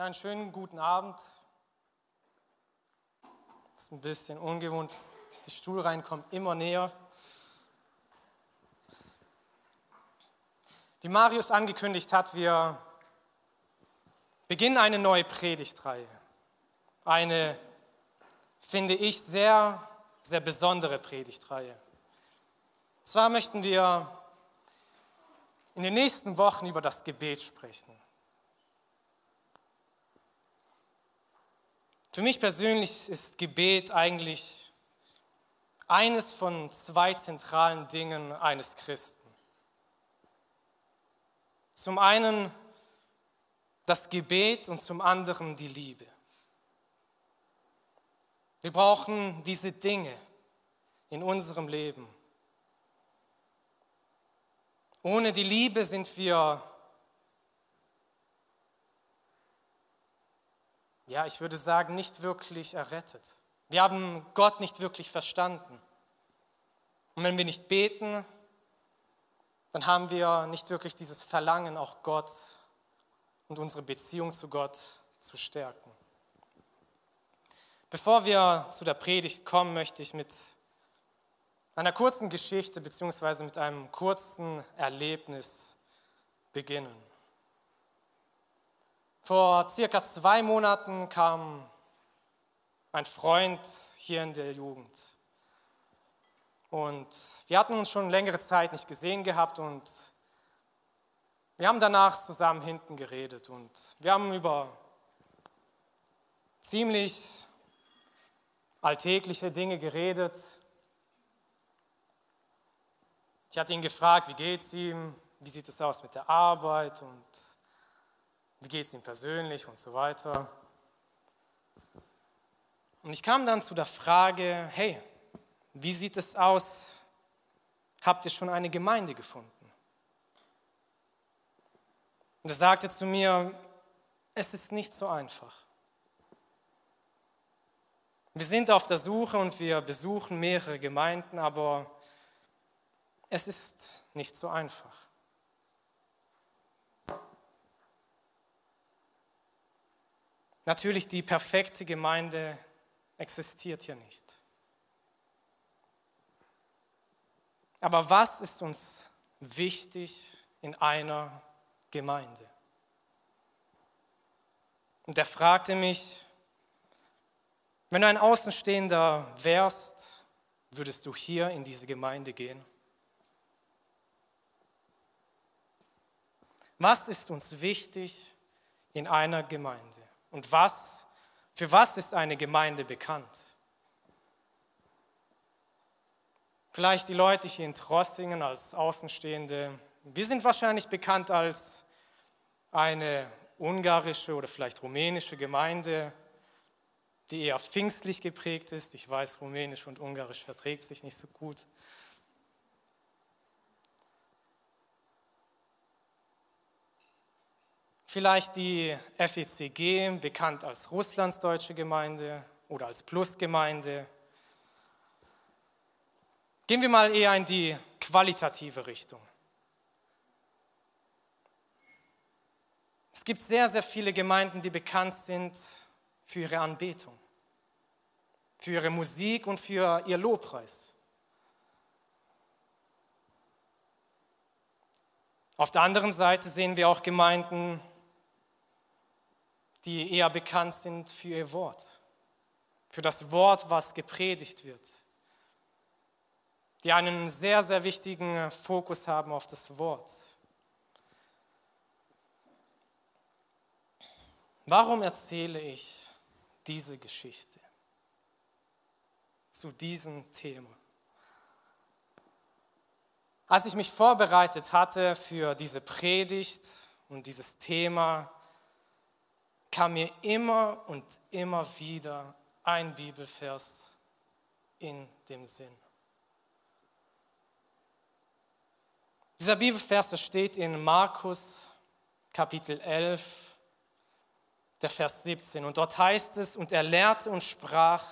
Ja, einen schönen guten Abend. Ist ein bisschen ungewohnt. Die Stuhlreihen kommen immer näher. Wie Marius angekündigt hat, wir beginnen eine neue Predigtreihe. Eine, finde ich, sehr, sehr besondere Predigtreihe. Zwar möchten wir in den nächsten Wochen über das Gebet sprechen. Für mich persönlich ist Gebet eigentlich eines von zwei zentralen Dingen eines Christen. Zum einen das Gebet und zum anderen die Liebe. Wir brauchen diese Dinge in unserem Leben. Ohne die Liebe sind wir ja, ich würde sagen, nicht wirklich errettet. Wir haben Gott nicht wirklich verstanden. Und wenn wir nicht beten, dann haben wir nicht wirklich dieses Verlangen, auch Gott und unsere Beziehung zu Gott zu stärken. Bevor wir zu der Predigt kommen, möchte ich mit einer kurzen Geschichte bzw. mit einem kurzen Erlebnis beginnen. Vor circa zwei Monaten kam ein Freund hier in der Jugend. Und wir hatten uns schon längere Zeit nicht gesehen gehabt und wir haben danach zusammen hinten geredet und wir haben über ziemlich alltägliche Dinge geredet. Ich hatte ihn gefragt, wie geht es ihm, wie sieht es aus mit der Arbeit und wie geht es ihm persönlich und so weiter. Und ich kam dann zu der Frage, hey, wie sieht es aus? Habt ihr schon eine Gemeinde gefunden? Und er sagte zu mir, es ist nicht so einfach. Wir sind auf der Suche und wir besuchen mehrere Gemeinden, aber es ist nicht so einfach. Natürlich, die perfekte Gemeinde existiert hier nicht. Aber was ist uns wichtig in einer Gemeinde? Und er fragte mich, wenn du ein Außenstehender wärst, würdest du hier in diese Gemeinde gehen? Was ist uns wichtig in einer Gemeinde? Und was, für was ist eine Gemeinde bekannt? Vielleicht die Leute hier in Trossingen als Außenstehende. Wir sind wahrscheinlich bekannt als eine ungarische oder vielleicht rumänische Gemeinde, die eher pfingstlich geprägt ist. Ich weiß, rumänisch und ungarisch verträgt sich nicht so gut. Vielleicht die FECG, bekannt als Russlands deutsche Gemeinde oder als Plusgemeinde. Gehen wir mal eher in die qualitative Richtung. Es gibt sehr, sehr viele Gemeinden, die bekannt sind für ihre Anbetung, für ihre Musik und für ihr Lobpreis. Auf der anderen Seite sehen wir auch Gemeinden, die eher bekannt sind für ihr Wort, für das Wort, was gepredigt wird, die einen sehr, sehr wichtigen Fokus haben auf das Wort. Warum erzähle ich diese Geschichte zu diesem Thema? Als ich mich vorbereitet hatte für diese Predigt und dieses Thema, kam mir immer und immer wieder ein Bibelvers in dem Sinn. Dieser Bibelvers steht in Markus Kapitel 11, der Vers 17. Und dort heißt es, und er lehrte und sprach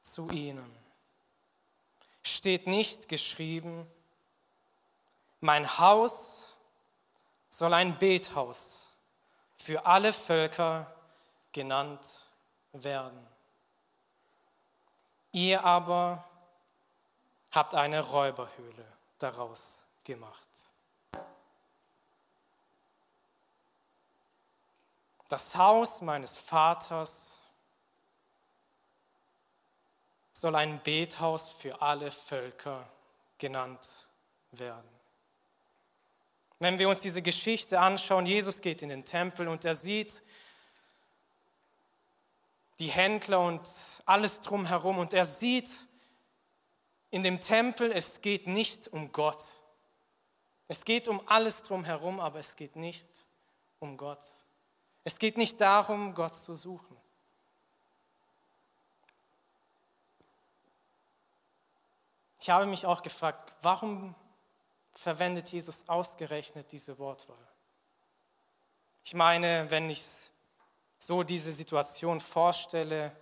zu ihnen. Steht nicht geschrieben, mein Haus soll ein Bethaus für alle Völker genannt werden. Ihr aber habt eine Räuberhöhle daraus gemacht. Das Haus meines Vaters soll ein Bethaus für alle Völker genannt werden. Wenn wir uns diese Geschichte anschauen, Jesus geht in den Tempel und er sieht die Händler und alles drumherum und er sieht in dem Tempel, es geht nicht um Gott. Es geht um alles drumherum, aber es geht nicht um Gott. Es geht nicht darum, Gott zu suchen. Ich habe mich auch gefragt, warum verwendet Jesus ausgerechnet diese Wortwahl? Ich meine, wenn ich so diese Situation vorstelle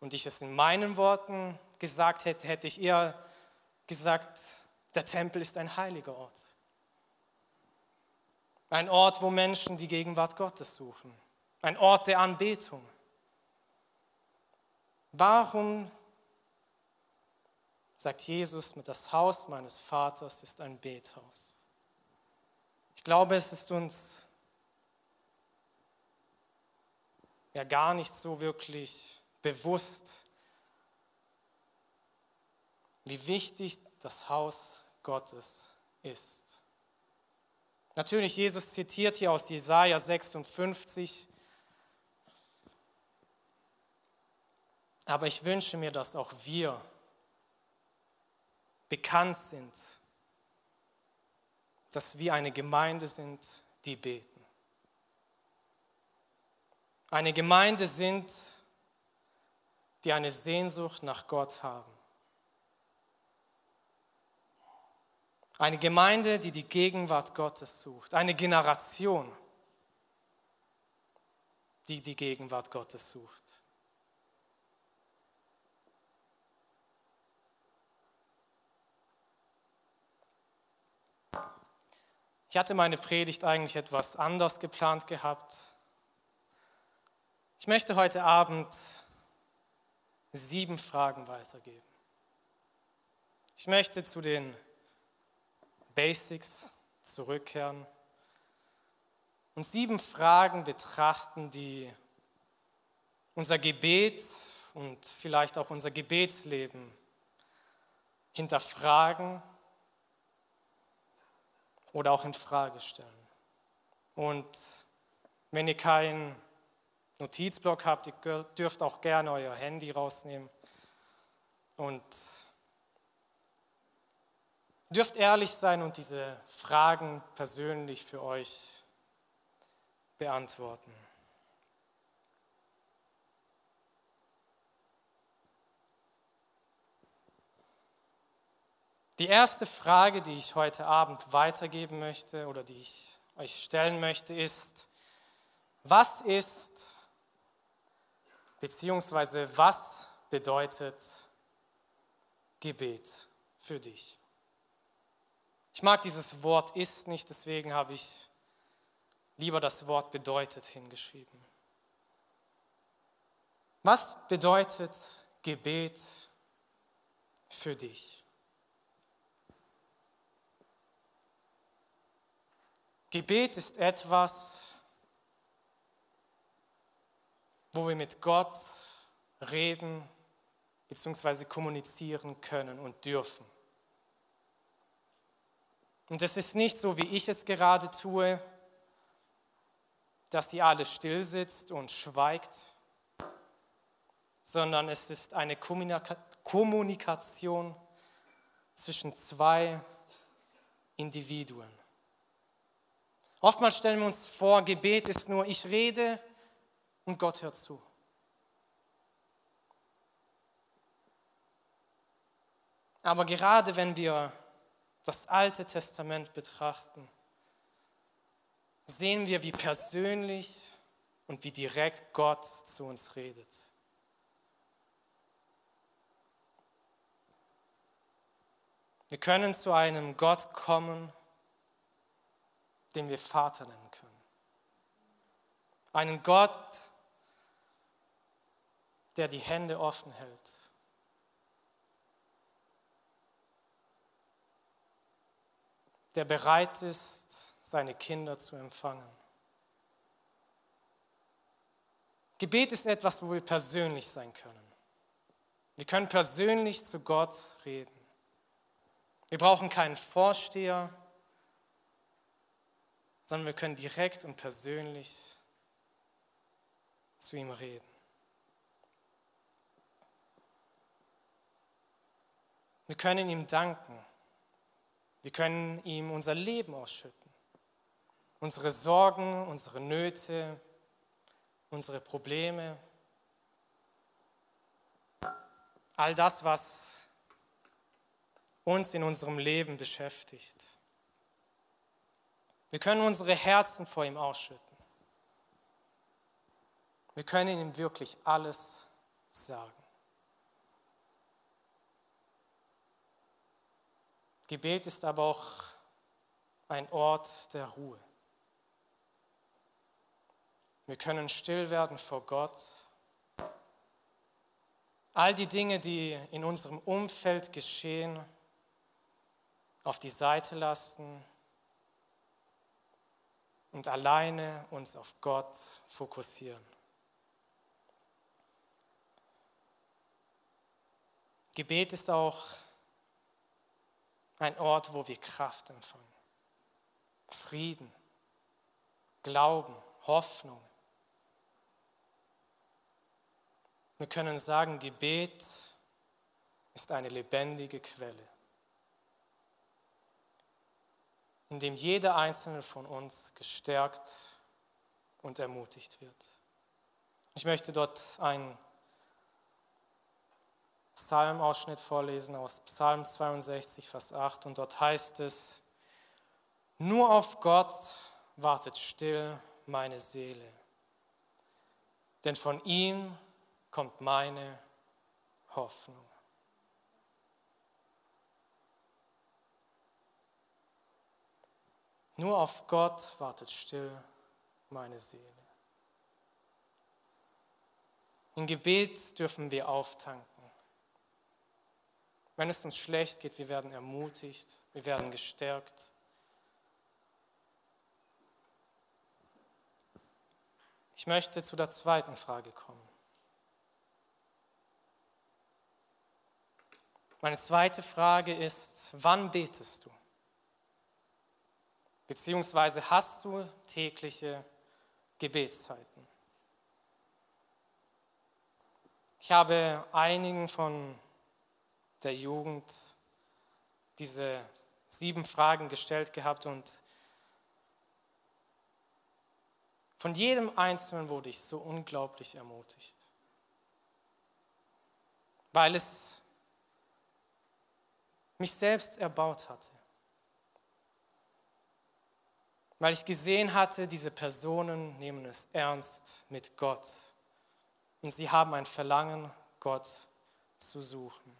und ich es in meinen Worten gesagt hätte, hätte ich eher gesagt, der Tempel ist ein heiliger Ort. Ein Ort, wo Menschen die Gegenwart Gottes suchen. Ein Ort der Anbetung. Warum sagt Jesus, mit das Haus meines Vaters ist ein Bethaus? Ich glaube, es ist uns ja gar nicht so wirklich bewusst, wie wichtig das Haus Gottes ist. Natürlich, Jesus zitiert hier aus Jesaja 56. Aber ich wünsche mir, dass auch wir bekannt sind, dass wir eine Gemeinde sind, die beten. Eine Gemeinde sind, die eine Sehnsucht nach Gott haben. Eine Gemeinde, die die Gegenwart Gottes sucht. Eine Generation, die die Gegenwart Gottes sucht. Ich hatte meine Predigt eigentlich etwas anders geplant gehabt. Ich möchte heute Abend sieben Fragen weitergeben. Ich möchte zu den Basics zurückkehren und sieben Fragen betrachten, die unser Gebet und vielleicht auch unser Gebetsleben hinterfragen oder auch in Frage stellen. Und wenn ihr keinen Notizblock habt, ihr dürft auch gerne euer Handy rausnehmen und dürft ehrlich sein und diese Fragen persönlich für euch beantworten. Die erste Frage, die ich heute Abend weitergeben möchte oder die ich euch stellen möchte, ist, was ist beziehungsweise was bedeutet Gebet für dich? Ich mag dieses Wort ist nicht, deswegen habe ich lieber das Wort bedeutet hingeschrieben. Was bedeutet Gebet für dich? Gebet ist etwas, wo wir mit Gott reden bzw. kommunizieren können und dürfen. Und es ist nicht so, wie ich es gerade tue, dass sie alle still sitzt und schweigt, sondern es ist eine Kommunikation zwischen zwei Individuen. Oftmals stellen wir uns vor, Gebet ist nur, ich rede und Gott hört zu. Aber gerade wenn wir das Alte Testament betrachten, sehen wir, wie persönlich und wie direkt Gott zu uns redet. Wir können zu einem Gott kommen, den wir Vater nennen können. Einen Gott, der die Hände offen hält. Der bereit ist, seine Kinder zu empfangen. Gebet ist etwas, wo wir persönlich sein können. Wir können persönlich zu Gott reden. Wir brauchen keinen Vorsteher, sondern wir können direkt und persönlich zu ihm reden. Wir können ihm danken. Wir können ihm unser Leben ausschütten. Unsere Sorgen, unsere Nöte, unsere Probleme. All das, was uns in unserem Leben beschäftigt. Wir können unsere Herzen vor ihm ausschütten. Wir können ihm wirklich alles sagen. Gebet ist aber auch ein Ort der Ruhe. Wir können still werden vor Gott. All die Dinge, die in unserem Umfeld geschehen, auf die Seite lassen und alleine uns auf Gott fokussieren. Gebet ist auch ein Ort, wo wir Kraft empfangen, Frieden, Glauben, Hoffnung. Wir können sagen, Gebet ist eine lebendige Quelle, in dem jeder einzelne von uns gestärkt und ermutigt wird. Ich möchte dort einen Psalmausschnitt vorlesen aus Psalm 62, Vers 8. Und dort heißt es, nur auf Gott wartet still meine Seele, denn von ihm kommt meine Hoffnung. Nur auf Gott wartet still meine Seele. Im Gebet dürfen wir auftanken. Wenn es uns schlecht geht, wir werden ermutigt, wir werden gestärkt. Ich möchte zu der zweiten Frage kommen. Meine zweite Frage ist, wann betest du? Beziehungsweise hast du tägliche Gebetszeiten? Ich habe einigen von der Jugend diese sieben Fragen gestellt gehabt und von jedem Einzelnen wurde ich so unglaublich ermutigt, weil es mich selbst erbaut hatte, weil ich gesehen hatte, diese Personen nehmen es ernst mit Gott und sie haben ein Verlangen, Gott zu suchen.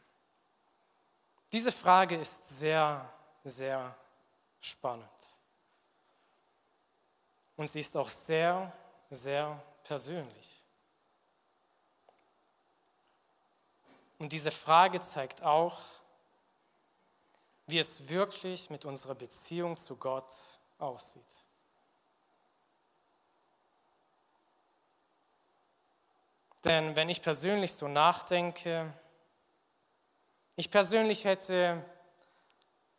Diese Frage ist sehr, sehr spannend. Und sie ist auch sehr, sehr persönlich. Und diese Frage zeigt auch, wie es wirklich mit unserer Beziehung zu Gott aussieht. Denn wenn ich persönlich so nachdenke, ich persönlich hätte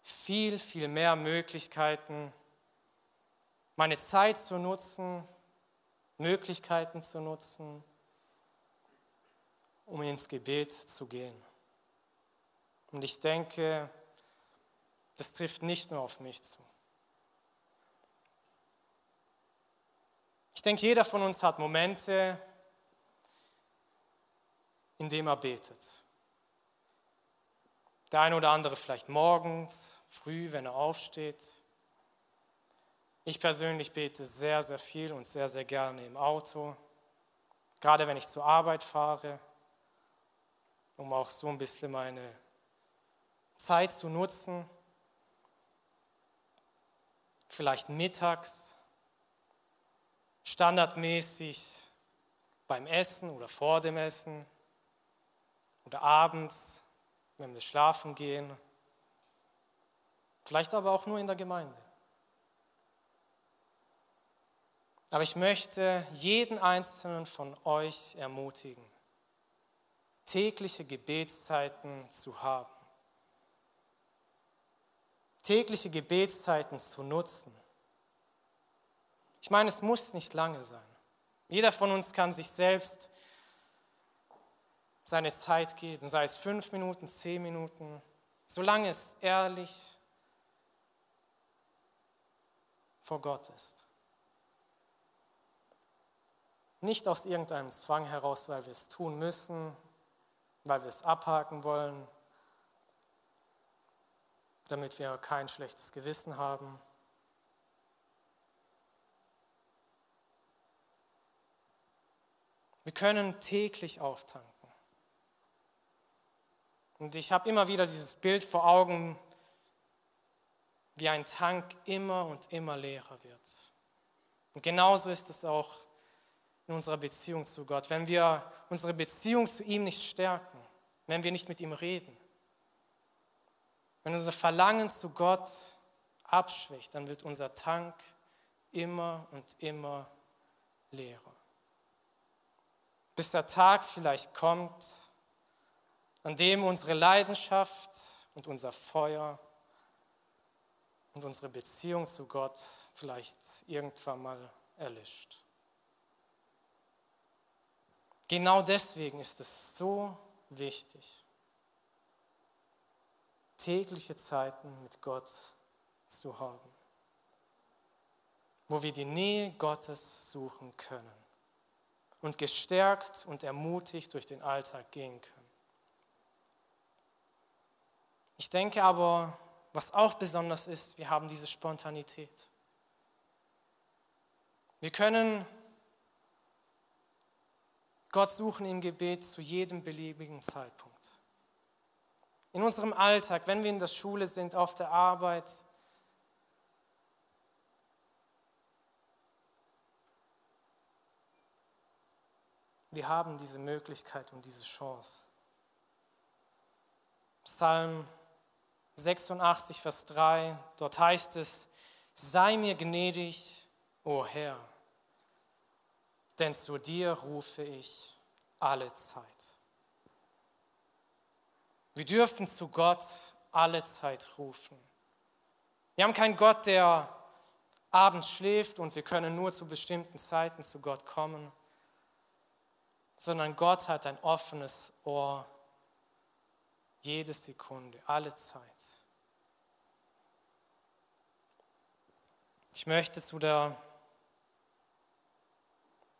viel, viel mehr Möglichkeiten, meine Zeit zu nutzen, Möglichkeiten zu nutzen, um ins Gebet zu gehen. Und ich denke, das trifft nicht nur auf mich zu. Ich denke, jeder von uns hat Momente, in denen er betet. Der eine oder andere vielleicht morgens, früh, wenn er aufsteht. Ich persönlich bete sehr, sehr viel und sehr, sehr gerne im Auto, gerade wenn ich zur Arbeit fahre, um auch so ein bisschen meine Zeit zu nutzen. Vielleicht mittags, standardmäßig beim Essen oder vor dem Essen, oder abends, wenn wir schlafen gehen, vielleicht aber auch nur in der Gemeinde. Aber ich möchte jeden einzelnen von euch ermutigen, tägliche Gebetszeiten zu haben, tägliche Gebetszeiten zu nutzen. Ich meine, es muss nicht lange sein. Jeder von uns kann sich selbst seine Zeit geben, sei es fünf Minuten, zehn Minuten, solange es ehrlich vor Gott ist. Nicht aus irgendeinem Zwang heraus, weil wir es tun müssen, weil wir es abhaken wollen, damit wir kein schlechtes Gewissen haben. Wir können täglich auftanken. Und ich habe immer wieder dieses Bild vor Augen, wie ein Tank immer und immer leerer wird. Und genauso ist es auch in unserer Beziehung zu Gott. Wenn wir unsere Beziehung zu ihm nicht stärken, wenn wir nicht mit ihm reden, wenn unser Verlangen zu Gott abschwächt, dann wird unser Tank immer und immer leerer. Bis der Tag vielleicht kommt, an dem unsere Leidenschaft und unser Feuer und unsere Beziehung zu Gott vielleicht irgendwann mal erlischt. Genau deswegen ist es so wichtig, tägliche Zeiten mit Gott zu haben, wo wir die Nähe Gottes suchen können und gestärkt und ermutigt durch den Alltag gehen können. Ich denke aber, was auch besonders ist, wir haben diese Spontanität. Wir können Gott suchen im Gebet zu jedem beliebigen Zeitpunkt. In unserem Alltag, wenn wir in der Schule sind, auf der Arbeit, wir haben diese Möglichkeit und diese Chance. Psalm 86, Vers 3, dort heißt es, sei mir gnädig, o Herr, denn zu dir rufe ich alle Zeit. Wir dürfen zu Gott alle Zeit rufen. Wir haben keinen Gott, der abends schläft und wir können nur zu bestimmten Zeiten zu Gott kommen, sondern Gott hat ein offenes Ohr jede Sekunde, alle Zeit. Ich möchte zu der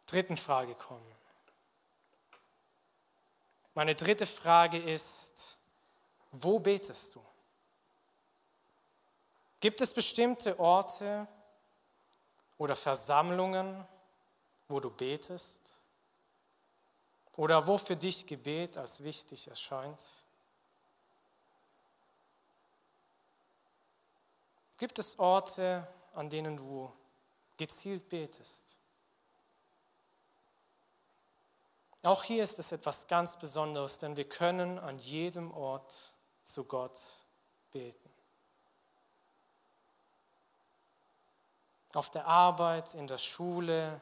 dritten Frage kommen. Meine dritte Frage ist, wo betest du? Gibt es bestimmte Orte oder Versammlungen, wo du betest? Oder wo für dich Gebet als wichtig erscheint? Gibt es Orte, an denen du gezielt betest? Auch hier ist es etwas ganz Besonderes, denn wir können an jedem Ort zu Gott beten. Auf der Arbeit, in der Schule,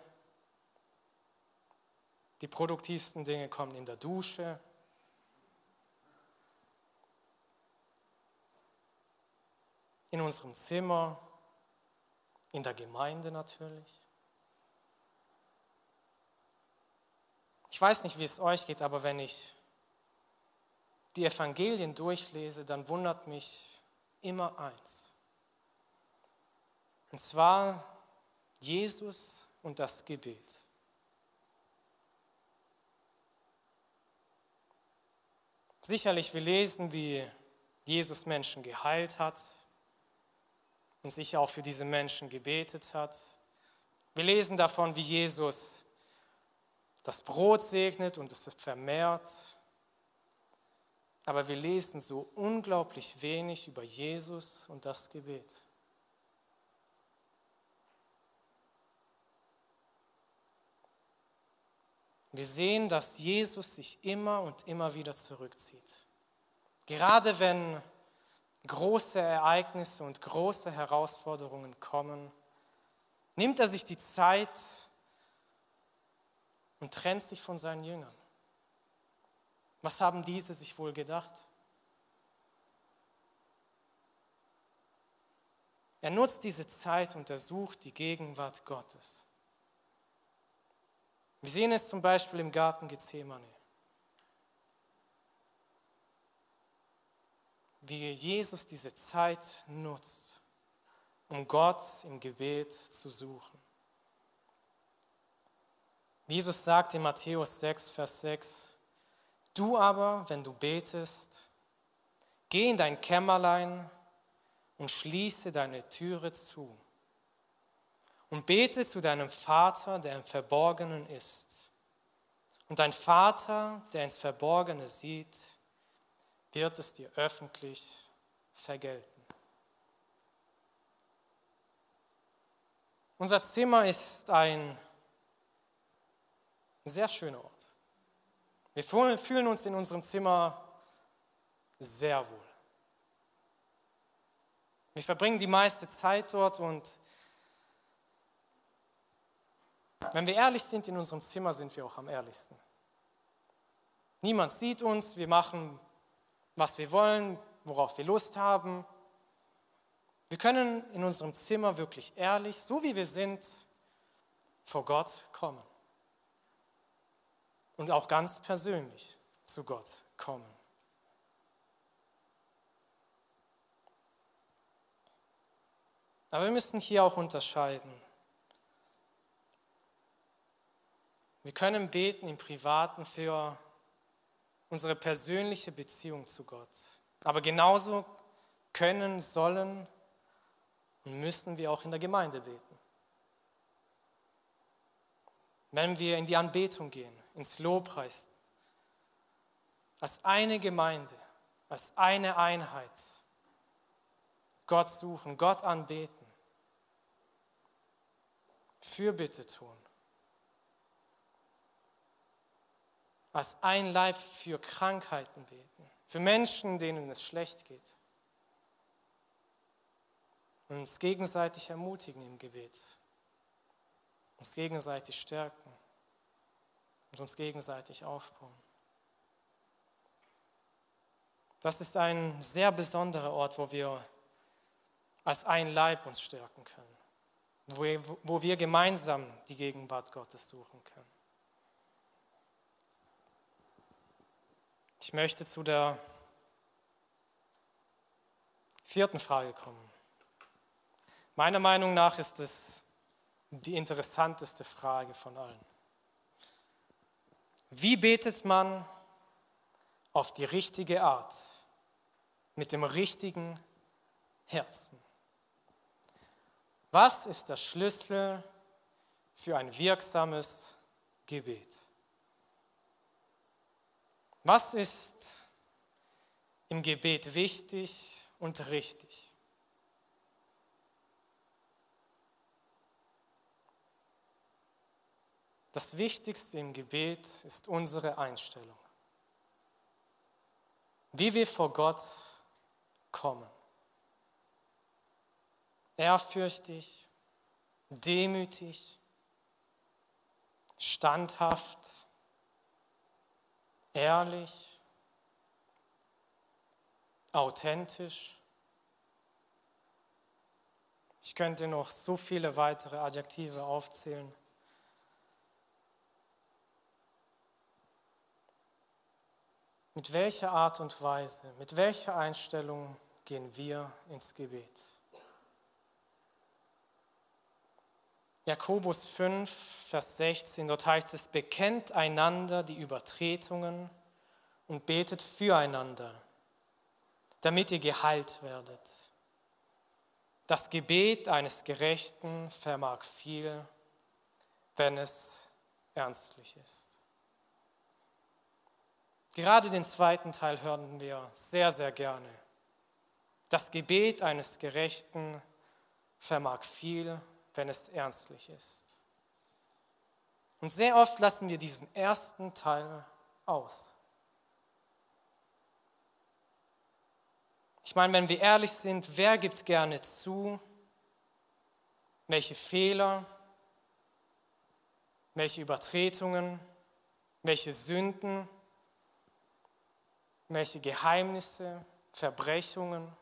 die produktivsten Dinge kommen in der Dusche, in unserem Zimmer, in der Gemeinde natürlich. Ich weiß nicht, wie es euch geht, aber wenn ich die Evangelien durchlese, dann wundert mich immer eins. Und zwar Jesus und das Gebet. Sicherlich, wir lesen, wie Jesus Menschen geheilt hat, und sicher auch für diese Menschen gebetet hat. Wir lesen davon, wie Jesus das Brot segnet und es vermehrt. Aber wir lesen so unglaublich wenig über Jesus und das Gebet. Wir sehen, dass Jesus sich immer und immer wieder zurückzieht. Gerade wenn große Ereignisse und große Herausforderungen kommen, nimmt er sich die Zeit und trennt sich von seinen Jüngern. Was haben diese sich wohl gedacht? Er nutzt diese Zeit und er sucht die Gegenwart Gottes. Wir sehen es zum Beispiel im Garten Gethsemane. Wie Jesus diese Zeit nutzt, um Gott im Gebet zu suchen. Jesus sagt in Matthäus 6, Vers 6, Du aber, wenn du betest, geh in dein Kämmerlein und schließe deine Türe zu und bete zu deinem Vater, der im Verborgenen ist. Und dein Vater, der ins Verborgene sieht, wird es dir öffentlich vergelten. Unser Zimmer ist ein sehr schöner Ort. Wir fühlen uns in unserem Zimmer sehr wohl. Wir verbringen die meiste Zeit dort und wenn wir ehrlich sind in unserem Zimmer, sind wir auch am ehrlichsten. Niemand sieht uns, wir machen, was wir wollen, worauf wir Lust haben. Wir können in unserem Zimmer wirklich ehrlich, so wie wir sind, vor Gott kommen. Und auch ganz persönlich zu Gott kommen. Aber wir müssen hier auch unterscheiden. Wir können beten im Privaten für unsere persönliche Beziehung zu Gott. Aber genauso können, sollen und müssen wir auch in der Gemeinde beten. Wenn wir in die Anbetung gehen, ins Lobpreis, als eine Gemeinde, als eine Einheit, Gott suchen, Gott anbeten, Fürbitte tun. Als ein Leib für Krankheiten beten, für Menschen, denen es schlecht geht. Und uns gegenseitig ermutigen im Gebet, uns gegenseitig stärken und uns gegenseitig aufbauen. Das ist ein sehr besonderer Ort, wo wir als ein Leib uns stärken können wo wir, gemeinsam die Gegenwart Gottes suchen können. Ich möchte zu der vierten Frage kommen. Meiner Meinung nach ist es die interessanteste Frage von allen. Wie betet man auf die richtige Art, mit dem richtigen Herzen? Was ist der Schlüssel für ein wirksames Gebet? Was ist im Gebet wichtig und richtig? Das Wichtigste im Gebet ist unsere Einstellung. Wie wir vor Gott kommen ehrfürchtig, demütig, standhaft, ehrlich, authentisch. Ich könnte noch so viele weitere Adjektive aufzählen. Mit welcher Art und Weise, mit welcher Einstellung gehen wir ins Gebet? Jakobus 5, Vers 16, dort heißt es, bekennt einander die Übertretungen und betet füreinander, damit ihr geheilt werdet. Das Gebet eines Gerechten vermag viel, wenn es ernstlich ist. Gerade den zweiten Teil hören wir sehr, sehr gerne. Das Gebet eines Gerechten vermag viel, wenn es ernstlich ist. Und sehr oft lassen wir diesen ersten Teil aus. Ich meine, wenn wir ehrlich sind, wer gibt gerne zu, welche Fehler, welche Übertretungen, welche Sünden, welche Geheimnisse, Verbrechungen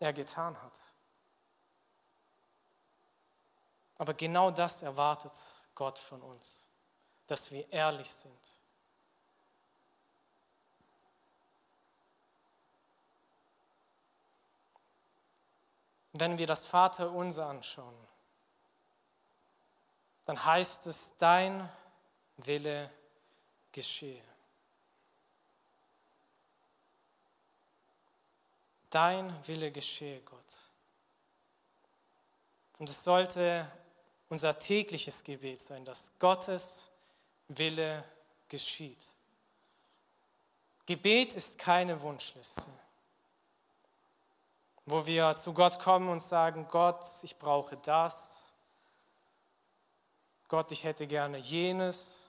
er getan hat. Aber genau das erwartet Gott von uns, dass wir ehrlich sind. Wenn wir das Vaterunser anschauen, dann heißt es, dein Wille geschehe. Dein Wille geschehe, Gott. Und es sollte unser tägliches Gebet sein, dass Gottes Wille geschieht. Gebet ist keine Wunschliste, wo wir zu Gott kommen und sagen, Gott, ich brauche das. Gott, ich hätte gerne jenes.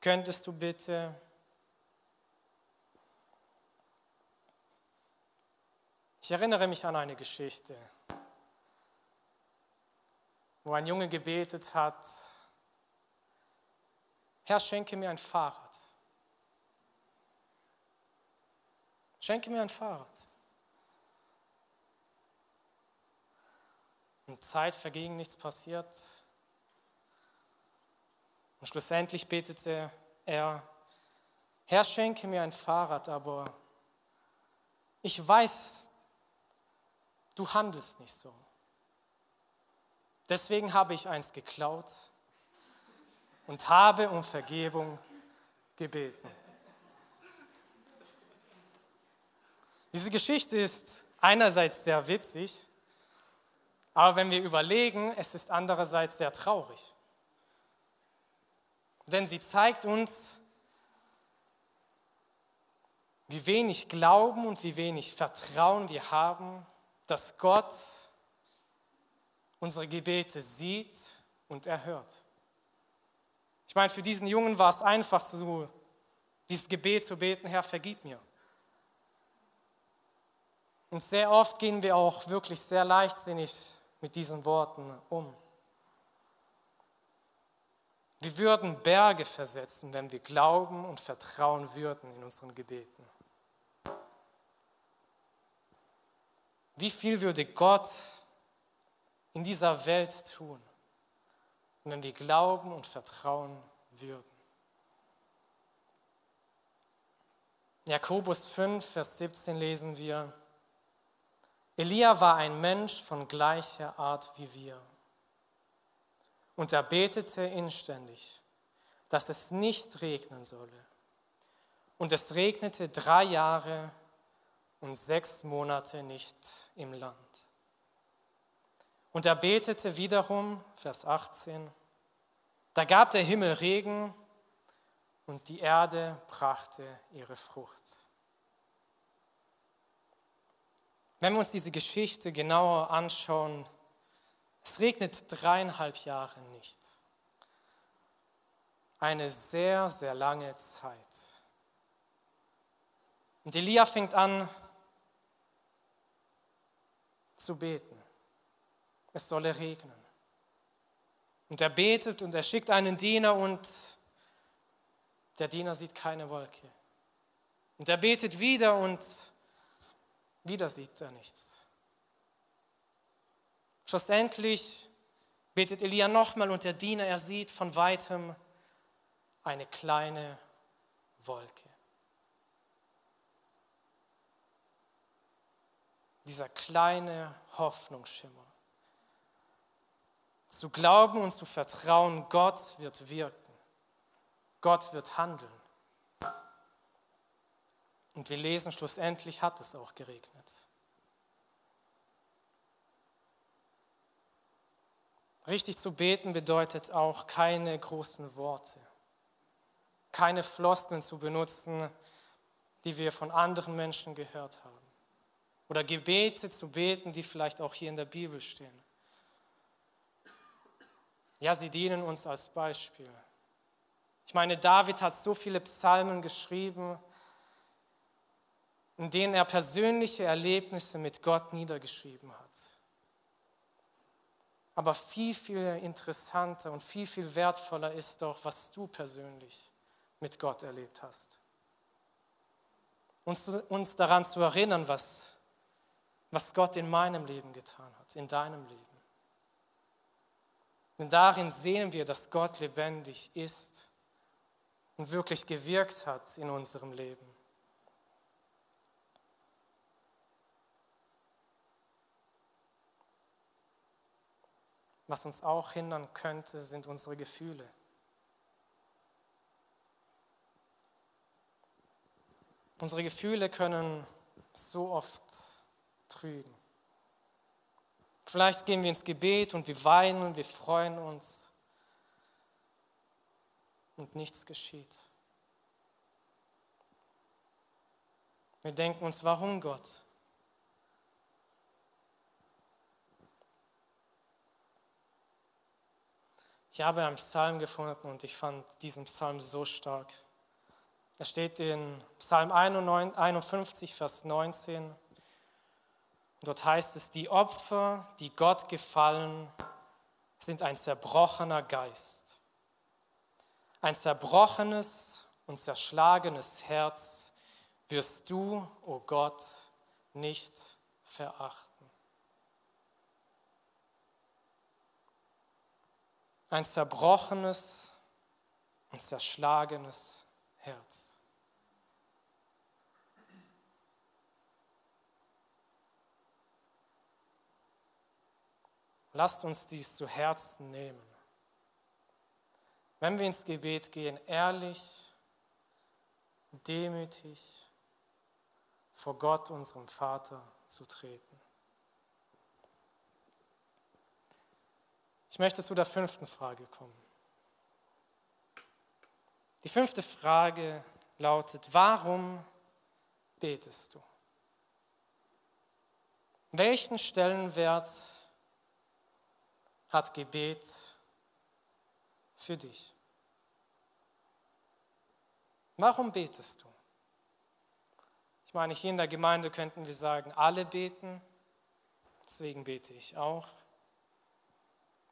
Könntest du bitte? Ich erinnere mich an eine Geschichte, wo ein Junge gebetet hat, Herr, schenke mir ein Fahrrad. Schenke mir ein Fahrrad. Und Zeit verging, nichts passiert. Und schlussendlich betete er, Herr, schenke mir ein Fahrrad, aber ich weiß, du handelst nicht so. Deswegen habe ich eins geklaut und habe um Vergebung gebeten. Diese Geschichte ist einerseits sehr witzig, aber wenn wir überlegen, es ist andererseits sehr traurig. Denn sie zeigt uns, wie wenig Glauben und wie wenig Vertrauen wir haben, dass Gott unsere Gebete sieht und erhört. Ich meine, für diesen Jungen war es einfach, so, dieses Gebet zu beten, Herr, vergib mir. Und sehr oft gehen wir auch wirklich sehr leichtsinnig mit diesen Worten um. Wir würden Berge versetzen, wenn wir glauben und vertrauen würden in unseren Gebeten. Wie viel würde Gott in dieser Welt tun, wenn wir glauben und vertrauen würden? Jakobus 5, Vers 17 lesen wir, Elia war ein Mensch von gleicher Art wie wir. Und er betete inständig, dass es nicht regnen solle. Und es regnete drei Jahre und sechs Monate nicht im Land. Und er betete wiederum, Vers 18, da gab der Himmel Regen und die Erde brachte ihre Frucht. Wenn wir uns diese Geschichte genauer anschauen, es regnet dreieinhalb Jahre nicht. Eine sehr, sehr lange Zeit. Und Elia fängt an zu beten. Es solle regnen. Und er betet und er schickt einen Diener und der Diener sieht keine Wolke. Und er betet wieder und wieder sieht er nichts. Schlussendlich betet Elia nochmal und der Diener, er sieht von weitem eine kleine Wolke. Dieser kleine Hoffnungsschimmer. Zu glauben und zu vertrauen, Gott wird wirken. Gott wird handeln. Und wir lesen, schlussendlich hat es auch geregnet. Richtig zu beten bedeutet auch keine großen Worte, keine Floskeln zu benutzen, die wir von anderen Menschen gehört haben. Oder Gebete zu beten, die vielleicht auch hier in der Bibel stehen. Ja, sie dienen uns als Beispiel. Ich meine, David hat so viele Psalmen geschrieben, in denen er persönliche Erlebnisse mit Gott niedergeschrieben hat. Aber viel, viel interessanter und viel, viel wertvoller ist doch, was du persönlich mit Gott erlebt hast. Uns, uns daran zu erinnern, was, was Gott in meinem Leben getan hat, in deinem Leben. Denn darin sehen wir, dass Gott lebendig ist und wirklich gewirkt hat in unserem Leben. Was uns auch hindern könnte, sind unsere Gefühle. Unsere Gefühle können so oft trügen. Vielleicht gehen wir ins Gebet und wir weinen, wir freuen uns und nichts geschieht. Wir denken uns, warum Gott? Ich habe einen Psalm gefunden und ich fand diesen Psalm so stark. Er steht in Psalm 51, Vers 19. Dort heißt es, die Opfer, die Gott gefallen, sind ein zerbrochener Geist. Ein zerbrochenes und zerschlagenes Herz wirst du, o oh Gott, nicht verachten. Ein zerbrochenes und zerschlagenes Herz. Lasst uns dies zu Herzen nehmen. Wenn wir ins Gebet gehen, ehrlich, demütig vor Gott, unserem Vater, zu treten. Ich möchte zu der fünften Frage kommen. Die fünfte Frage lautet, warum betest du? Welchen Stellenwert hat Gebet für dich? Warum betest du? Ich meine, hier in der Gemeinde könnten wir sagen, alle beten, deswegen bete ich auch.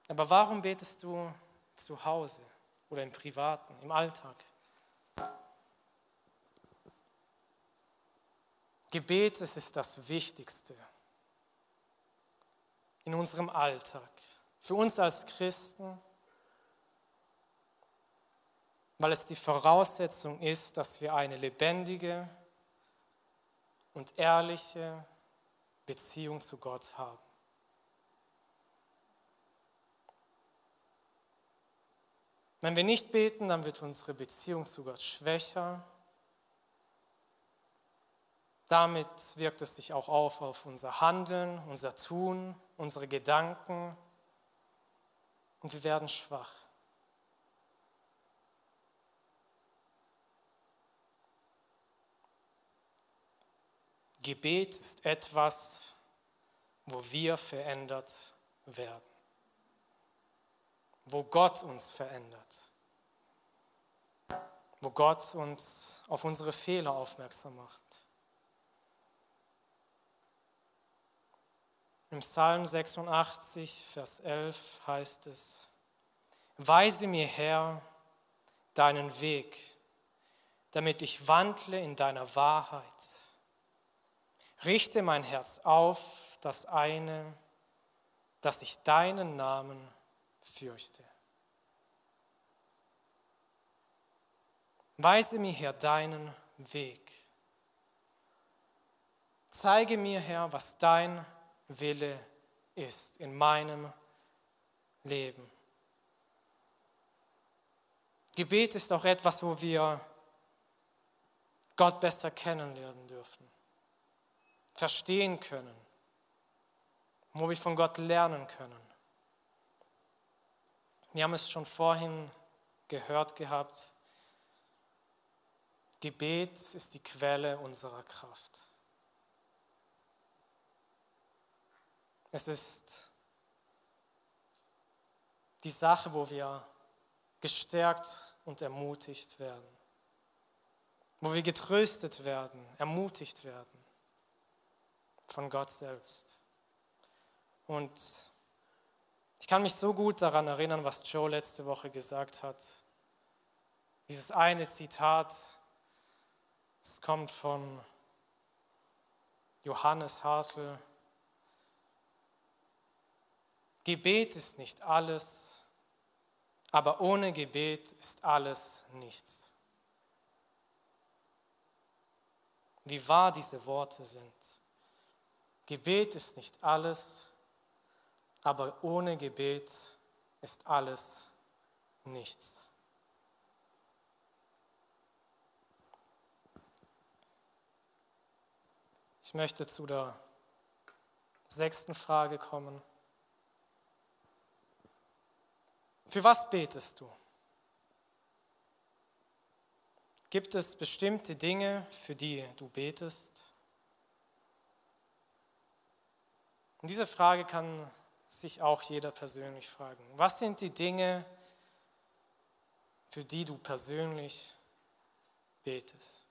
Aber warum betest du zu Hause oder im Privaten, im Alltag? Gebet es ist das Wichtigste in unserem Alltag, für uns als Christen, weil es die Voraussetzung ist, dass wir eine lebendige und ehrliche Beziehung zu Gott haben. Wenn wir nicht beten, dann wird unsere Beziehung zu Gott schwächer. Damit wirkt es sich auch auf auf unser Handeln, unser Tun, unsere Gedanken und wir werden schwach. Gebet ist etwas, wo wir verändert werden wo Gott uns verändert, wo Gott uns auf unsere Fehler aufmerksam macht. Im Psalm 86, Vers 11 heißt es, Weise mir Herr deinen Weg, damit ich wandle in deiner Wahrheit. Richte mein Herz auf, das eine, dass ich deinen Namen fürchte. Weise mir, Herr, deinen Weg. Zeige mir, Herr, was dein Wille ist in meinem Leben. Gebet ist auch etwas, wo wir Gott besser kennenlernen dürfen, verstehen können, wo wir von Gott lernen können. Wir haben es schon vorhin gehört gehabt. Gebet ist die Quelle unserer Kraft. Es ist die Sache, wo wir gestärkt und ermutigt werden, wo wir getröstet werden, ermutigt werden von Gott selbst. Und ich kann mich so gut daran erinnern, was Joe letzte Woche gesagt hat. Dieses eine Zitat, es kommt von Johannes Hartl. Gebet ist nicht alles, aber ohne Gebet ist alles nichts. Wie wahr diese Worte sind. Gebet ist nicht alles, aber ohne Gebet ist alles nichts. Ich möchte zu der sechsten Frage kommen. Für was betest du? Gibt es bestimmte Dinge, für die du betest? Und diese Frage kann sich auch jeder persönlich fragen. Was sind die Dinge, für die du persönlich betest?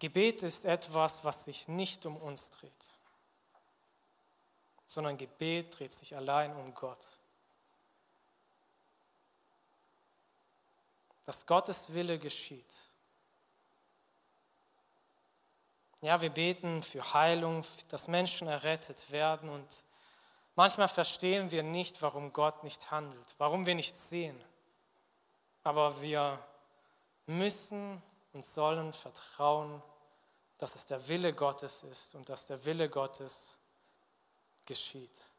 Gebet ist etwas, was sich nicht um uns dreht, sondern Gebet dreht sich allein um Gott. Dass Gottes Wille geschieht. Ja, wir beten für Heilung, dass Menschen errettet werden und manchmal verstehen wir nicht, warum Gott nicht handelt, warum wir nicht sehen. Aber wir müssen und sollen vertrauen, dass es der Wille Gottes ist und dass der Wille Gottes geschieht.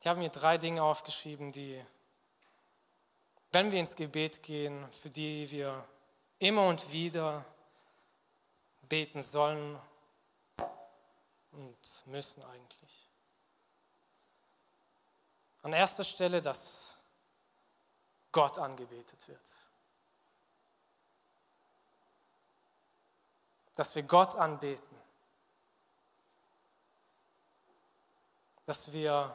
Ich habe mir drei Dinge aufgeschrieben, die, wenn wir ins Gebet gehen, für die wir immer und wieder beten sollen und müssen eigentlich. An erster Stelle, dass Gott angebetet wird. Dass wir Gott anbeten. Dass wir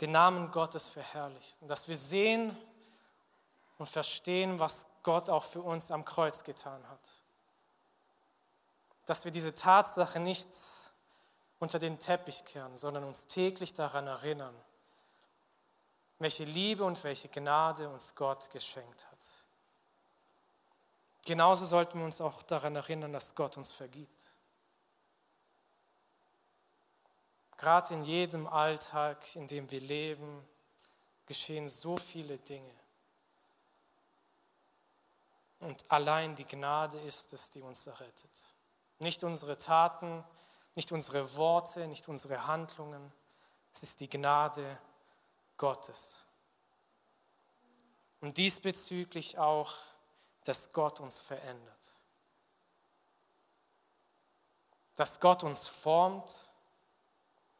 den Namen Gottes verherrlichen. Dass wir sehen und verstehen, was Gott auch für uns am Kreuz getan hat. Dass wir diese Tatsache nicht unter den Teppich kehren, sondern uns täglich daran erinnern, welche Liebe und welche Gnade uns Gott geschenkt hat. Genauso sollten wir uns auch daran erinnern, dass Gott uns vergibt. Gerade in jedem Alltag, in dem wir leben, geschehen so viele Dinge. Und allein die Gnade ist es, die uns errettet. Nicht unsere Taten, nicht unsere Worte, nicht unsere Handlungen. Es ist die Gnade Gottes. Und diesbezüglich auch, dass Gott uns verändert. Dass Gott uns formt,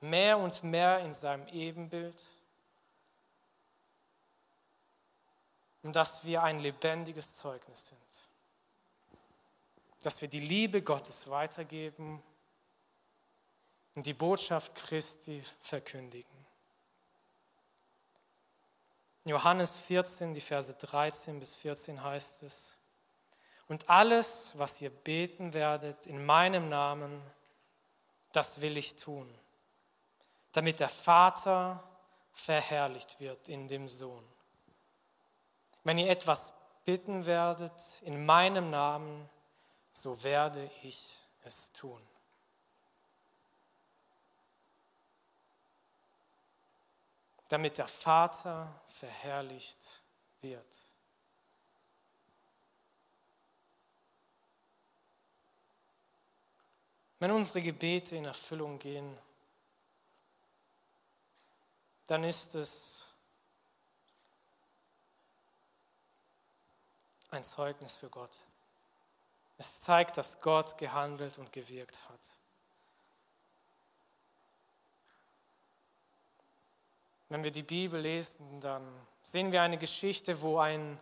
mehr und mehr in seinem Ebenbild und dass wir ein lebendiges Zeugnis sind. Dass wir die Liebe Gottes weitergeben und die Botschaft Christi verkündigen. Johannes 14, die Verse 13 bis 14 heißt es, und alles, was ihr beten werdet in meinem Namen, das will ich tun, damit der Vater verherrlicht wird in dem Sohn. Wenn ihr etwas bitten werdet in meinem Namen, so werde ich es tun. Damit der Vater verherrlicht wird. Wenn unsere Gebete in Erfüllung gehen, dann ist es ein Zeugnis für Gott. Es zeigt, dass Gott gehandelt und gewirkt hat. Wenn wir die Bibel lesen, dann sehen wir eine Geschichte, wo ein,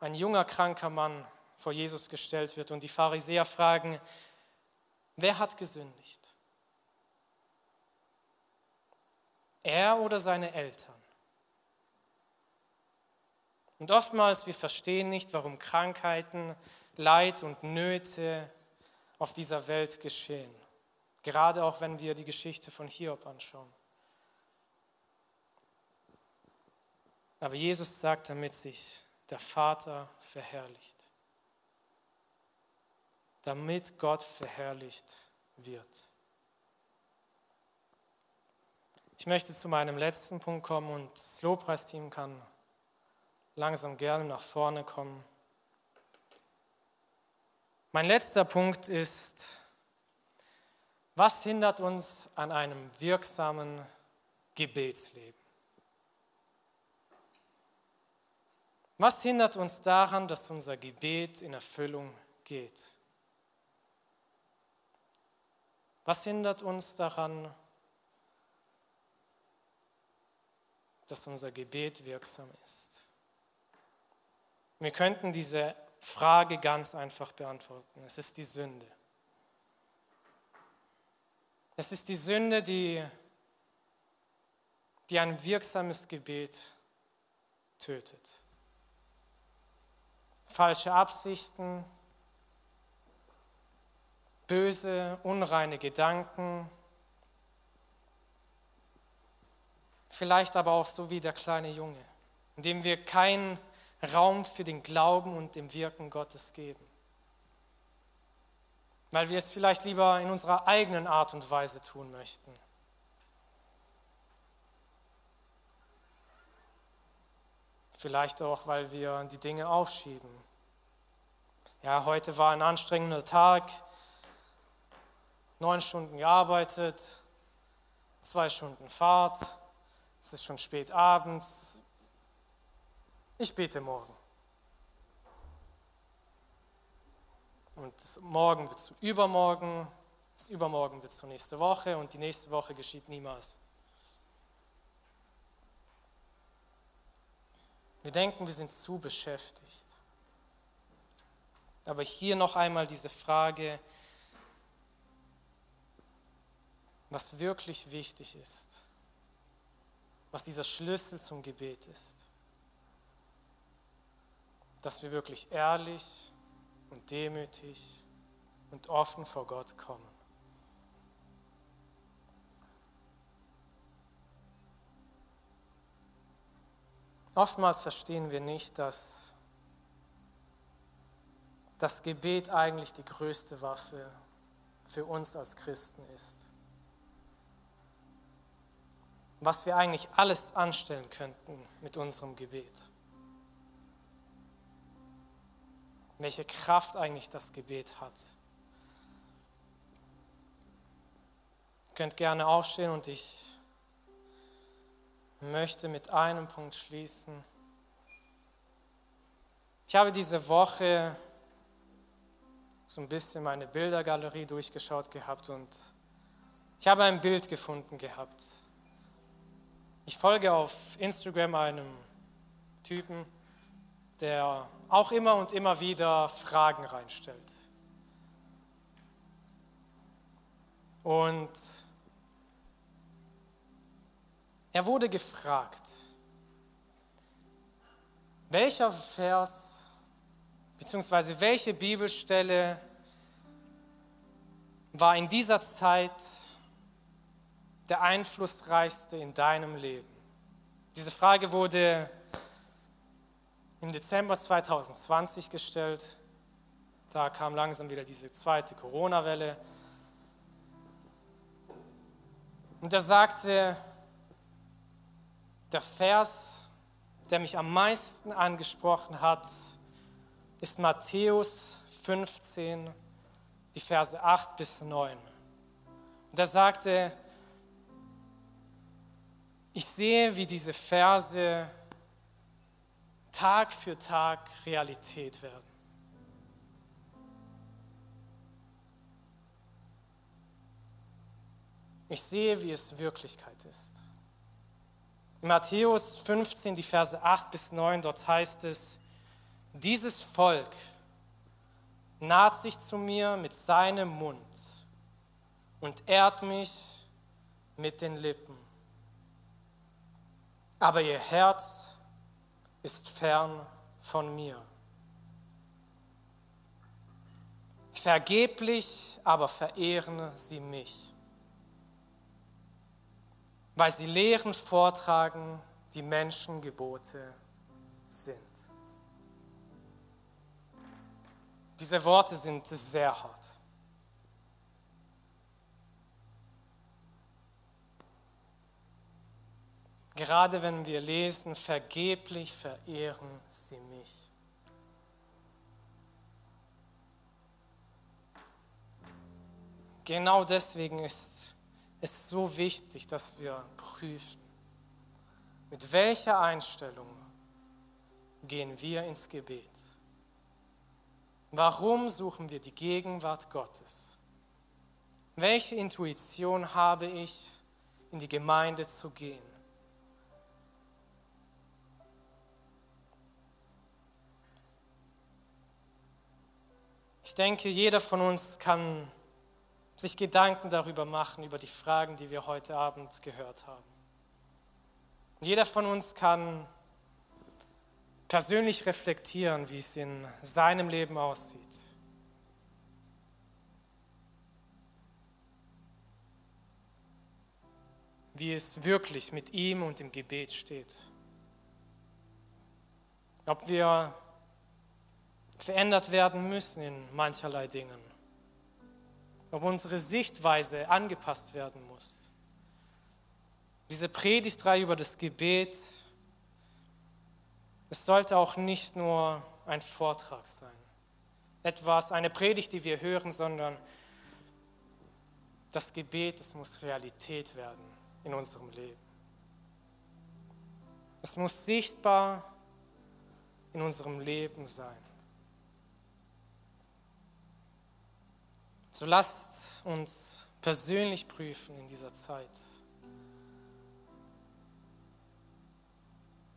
ein junger kranker Mann vor Jesus gestellt wird und die Pharisäer fragen, wer hat gesündigt? Er oder seine Eltern? Und oftmals, wir verstehen nicht, warum Krankheiten, Leid und Nöte auf dieser Welt geschehen. Gerade auch wenn wir die Geschichte von Hiob anschauen. Aber Jesus sagt, damit sich der Vater verherrlicht. Damit Gott verherrlicht wird. Ich möchte zu meinem letzten Punkt kommen und das Lobpreisteam kann langsam gerne nach vorne kommen. Mein letzter Punkt ist, was hindert uns an einem wirksamen Gebetsleben? Was hindert uns daran, dass unser Gebet in Erfüllung geht? Was hindert uns daran, dass unser Gebet wirksam ist? Wir könnten diese Frage ganz einfach beantworten. Es ist die Sünde. Es ist die Sünde, die, die ein wirksames Gebet tötet. Falsche Absichten, böse, unreine Gedanken, vielleicht aber auch so wie der kleine Junge, indem wir kein Raum für den Glauben und dem Wirken Gottes geben. Weil wir es vielleicht lieber in unserer eigenen Art und Weise tun möchten. Vielleicht auch, weil wir die Dinge aufschieben. Ja, heute war ein anstrengender Tag, neun Stunden gearbeitet, zwei Stunden Fahrt, es ist schon spät abends, ich bete morgen. Und morgen wird zu übermorgen, das übermorgen wird zu nächste Woche und die nächste Woche geschieht niemals. Wir denken, wir sind zu beschäftigt. Aber hier noch einmal diese Frage, was wirklich wichtig ist, was dieser Schlüssel zum Gebet ist dass wir wirklich ehrlich und demütig und offen vor Gott kommen. Oftmals verstehen wir nicht, dass das Gebet eigentlich die größte Waffe für uns als Christen ist. Was wir eigentlich alles anstellen könnten mit unserem Gebet. welche Kraft eigentlich das Gebet hat. Ihr könnt gerne aufstehen und ich möchte mit einem Punkt schließen. Ich habe diese Woche so ein bisschen meine Bildergalerie durchgeschaut gehabt und ich habe ein Bild gefunden gehabt. Ich folge auf Instagram einem Typen, der auch immer und immer wieder Fragen reinstellt. Und er wurde gefragt, welcher Vers bzw. welche Bibelstelle war in dieser Zeit der einflussreichste in deinem Leben? Diese Frage wurde im Dezember 2020 gestellt. Da kam langsam wieder diese zweite Corona-Welle. Und er sagte, der Vers, der mich am meisten angesprochen hat, ist Matthäus 15, die Verse 8 bis 9. Und er sagte, ich sehe, wie diese Verse Tag für Tag Realität werden. Ich sehe, wie es Wirklichkeit ist. In Matthäus 15, die Verse 8 bis 9, dort heißt es, dieses Volk naht sich zu mir mit seinem Mund und ehrt mich mit den Lippen. Aber ihr Herz ist fern von mir. Vergeblich aber verehren sie mich, weil sie Lehren vortragen, die Menschengebote sind. Diese Worte sind sehr hart. Gerade wenn wir lesen, vergeblich verehren sie mich. Genau deswegen ist es so wichtig, dass wir prüfen, mit welcher Einstellung gehen wir ins Gebet. Warum suchen wir die Gegenwart Gottes? Welche Intuition habe ich, in die Gemeinde zu gehen? Denke, jeder von uns kann sich Gedanken darüber machen, über die Fragen, die wir heute Abend gehört haben. Jeder von uns kann persönlich reflektieren, wie es in seinem Leben aussieht. Wie es wirklich mit ihm und im Gebet steht. Ob wir verändert werden müssen in mancherlei Dingen ob unsere Sichtweise angepasst werden muss. Diese Predigtreihe über das Gebet, es sollte auch nicht nur ein Vortrag sein, etwas, eine Predigt, die wir hören, sondern das Gebet, es muss Realität werden in unserem Leben. Es muss sichtbar in unserem Leben sein. So lasst uns persönlich prüfen in dieser Zeit.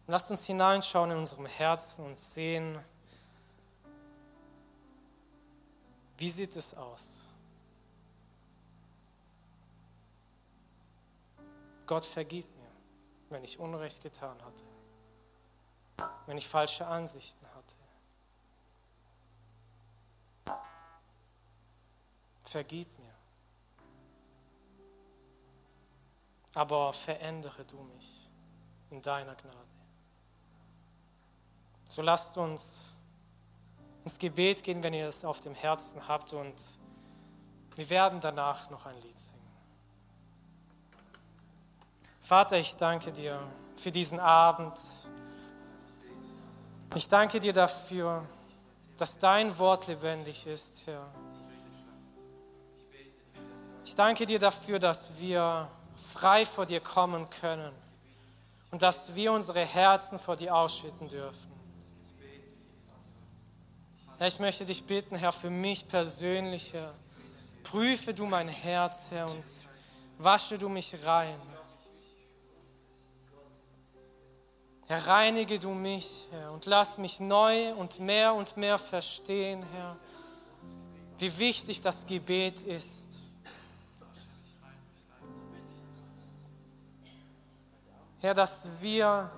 Lasst uns hineinschauen in unserem Herzen und sehen, wie sieht es aus? Gott vergib mir, wenn ich Unrecht getan hatte, wenn ich falsche Ansichten hatte. Vergib mir. Aber verändere du mich in deiner Gnade. So lasst uns ins Gebet gehen, wenn ihr es auf dem Herzen habt und wir werden danach noch ein Lied singen. Vater, ich danke dir für diesen Abend. Ich danke dir dafür, dass dein Wort lebendig ist, Herr. Ich danke dir dafür, dass wir frei vor dir kommen können und dass wir unsere Herzen vor dir ausschütten dürfen. Herr, ich möchte dich bitten, Herr, für mich persönlich, Herr, prüfe du mein Herz, Herr, und wasche du mich rein. Herr, reinige du mich, Herr, und lass mich neu und mehr und mehr verstehen, Herr, wie wichtig das Gebet ist. Herr, dass wir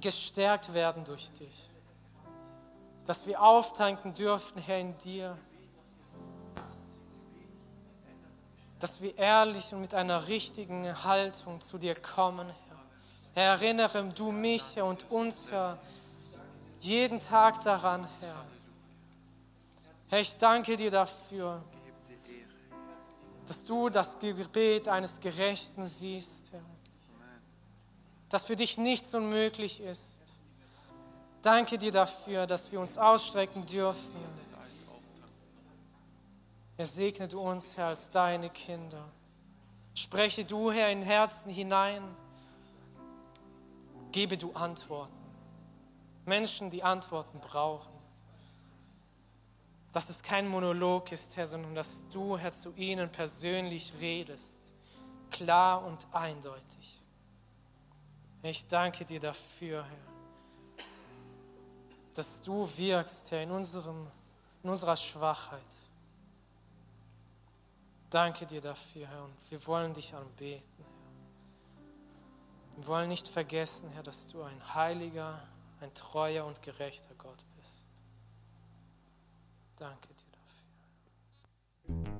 gestärkt werden durch dich. Dass wir auftanken dürfen, Herr, in dir. Dass wir ehrlich und mit einer richtigen Haltung zu dir kommen, Herr. Herr, erinnere du mich und uns, Herr, jeden Tag daran, Herr. Herr, ich danke dir dafür, dass du das Gebet eines Gerechten siehst, Herr dass für dich nichts unmöglich ist. Danke dir dafür, dass wir uns ausstrecken dürfen. Er segne du uns, Herr, als deine Kinder. Spreche du, Herr, in Herzen hinein. Gebe du Antworten. Menschen, die Antworten brauchen. Dass es kein Monolog ist, Herr, sondern dass du, Herr, zu ihnen persönlich redest. Klar und eindeutig. Ich danke dir dafür, Herr, dass du wirkst, Herr, in unserem in unserer Schwachheit. Danke dir dafür, Herr, und wir wollen dich anbeten, Herr. Wir wollen nicht vergessen, Herr, dass du ein heiliger, ein treuer und gerechter Gott bist. Danke dir dafür.